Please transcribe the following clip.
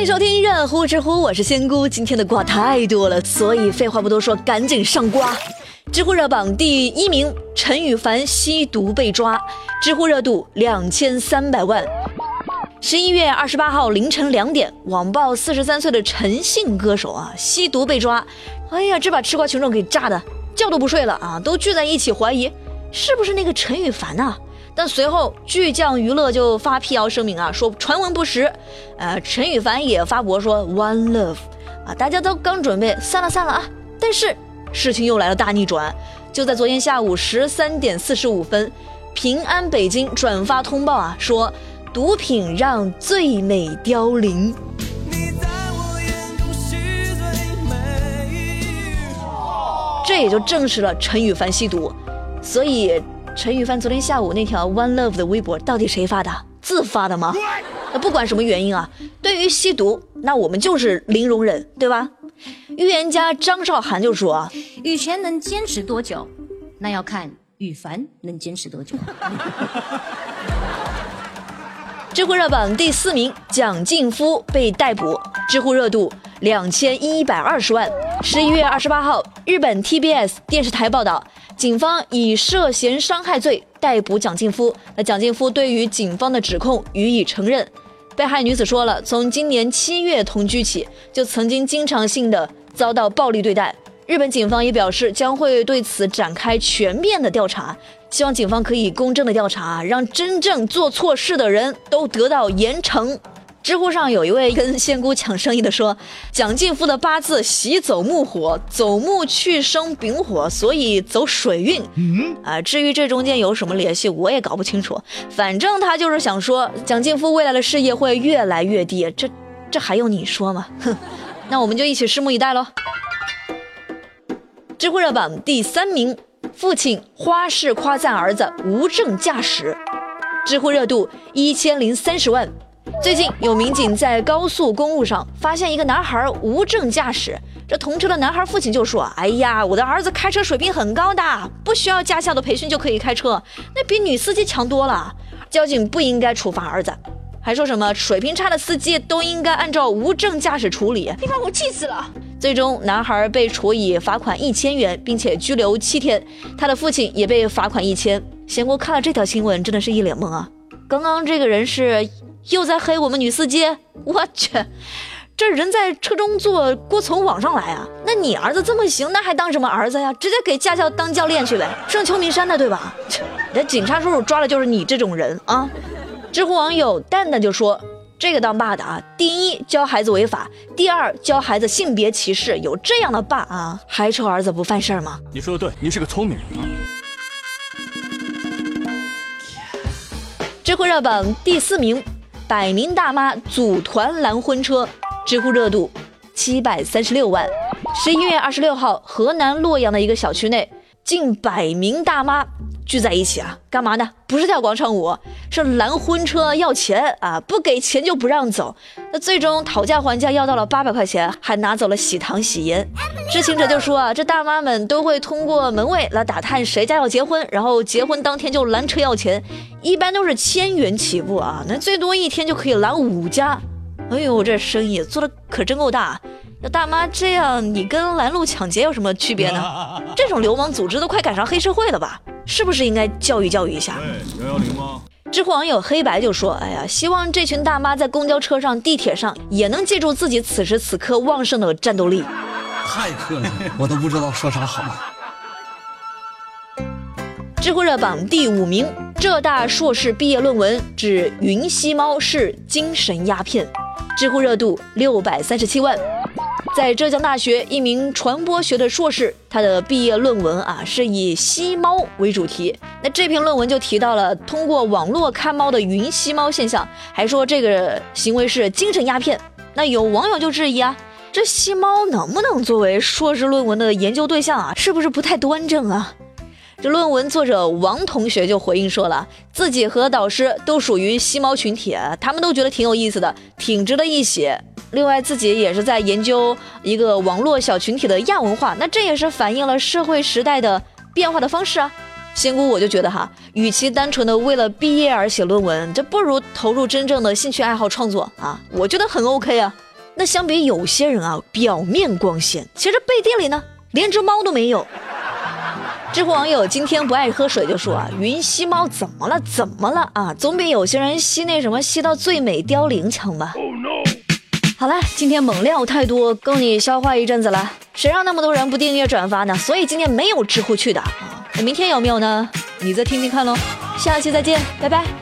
欢迎收听热乎知乎，我是仙姑。今天的瓜太多了，所以废话不多说，赶紧上瓜。知乎热榜第一名，陈羽凡吸毒被抓，知乎热度两千三百万。十一月二十八号凌晨两点，网曝四十三岁的陈姓歌手啊吸毒被抓，哎呀，这把吃瓜群众给炸的觉都不睡了啊，都聚在一起怀疑是不是那个陈羽凡呐。但随后巨匠娱乐就发辟谣声明啊，说传闻不实。呃，陈羽凡也发博说 One Love，啊，大家都刚准备散了散了啊，但是事情又来了大逆转。就在昨天下午十三点四十五分，平安北京转发通报啊，说毒品让最美凋零。这也就证实了陈羽凡吸毒，所以。陈羽凡昨天下午那条 One Love 的微博到底谁发的？自发的吗？那不管什么原因啊，对于吸毒，那我们就是零容忍，对吧？预言家张韶涵就说：“羽泉能坚持多久，那要看羽凡能坚持多久。”知乎热榜第四名，蒋劲夫被逮捕，知乎热度两千一百二十万。十一月二十八号，日本 TBS 电视台报道。警方以涉嫌伤害罪逮捕蒋劲夫。那蒋劲夫对于警方的指控予以承认。被害女子说了，从今年七月同居起，就曾经经常性的遭到暴力对待。日本警方也表示将会对此展开全面的调查，希望警方可以公正的调查，让真正做错事的人都得到严惩。知乎上有一位跟仙姑抢生意的说，蒋劲夫的八字喜走木火，走木去生丙火，所以走水运。嗯啊，至于这中间有什么联系，我也搞不清楚。反正他就是想说，蒋劲夫未来的事业会越来越低。这这还用你说吗？哼，那我们就一起拭目以待喽。知乎热榜第三名，父亲花式夸赞儿子无证驾驶，知乎热度一千零三十万。最近有民警在高速公路上发现一个男孩无证驾驶，这同车的男孩父亲就说：“哎呀，我的儿子开车水平很高的，不需要驾校的培训就可以开车，那比女司机强多了。交警不应该处罚儿子，还说什么水平差的司机都应该按照无证驾驶处理。你把我气死了。”最终，男孩被处以罚款一千元，并且拘留七天，他的父亲也被罚款一千。贤哥看了这条新闻，真的是一脸懵啊！刚刚这个人是？又在黑我们女司机，我去，这人在车中坐，锅从网上来啊？那你儿子这么行，那还当什么儿子呀？直接给驾校当教练去呗，上秋名山的对吧？这警察叔叔抓的就是你这种人啊！知乎网友蛋蛋就说：“这个当爸的啊，第一教孩子违法，第二教孩子性别歧视，有这样的爸啊，还愁儿子不犯事儿吗？”你说的对，你是个聪明人啊。知乎热榜第四名。百名大妈组团拦婚车，知乎热度七百三十六万。十一月二十六号，河南洛阳的一个小区内，近百名大妈聚在一起啊，干嘛呢？不是跳广场舞，是拦婚车要钱啊，不给钱就不让走。那最终讨价还价要到了八百块钱，还拿走了喜糖喜烟。知情者就说啊，这大妈们都会通过门卫来打探谁家要结婚，然后结婚当天就拦车要钱，一般都是千元起步啊，那最多一天就可以拦五家。哎呦，这生意做的可真够大！要大妈这样，你跟拦路抢劫有什么区别呢？这种流氓组织都快赶上黑社会了吧？是不是应该教育教育一下？幺幺零吗？知乎网友黑白就说：“哎呀，希望这群大妈在公交车上、地铁上也能记住自己此时此刻旺盛的战斗力。”太客气了，我都不知道说啥好了。知乎热榜第五名，浙大硕士毕业论文指云吸猫是精神鸦片，知乎热度六百三十七万。在浙江大学，一名传播学的硕士，他的毕业论文啊是以吸猫为主题。那这篇论文就提到了通过网络看猫的云吸猫现象，还说这个行为是精神鸦片。那有网友就质疑啊，这吸猫能不能作为硕士论文的研究对象啊？是不是不太端正啊？这论文作者王同学就回应说了，自己和导师都属于吸猫群体，他们都觉得挺有意思的，挺值得一写。另外，自己也是在研究一个网络小群体的亚文化，那这也是反映了社会时代的变化的方式啊。仙姑，我就觉得哈，与其单纯的为了毕业而写论文，这不如投入真正的兴趣爱好创作啊，我觉得很 OK 啊。那相比有些人啊，表面光鲜，其实背地里呢，连只猫都没有。知乎网友今天不爱喝水就说啊，云吸猫怎么了？怎么了啊？总比有些人吸那什么吸到最美凋零强吧？好了，今天猛料太多，够你消化一阵子了。谁让那么多人不订阅转发呢？所以今天没有知乎去的啊。那明天有没有呢？你再听听看喽。下期再见，拜拜。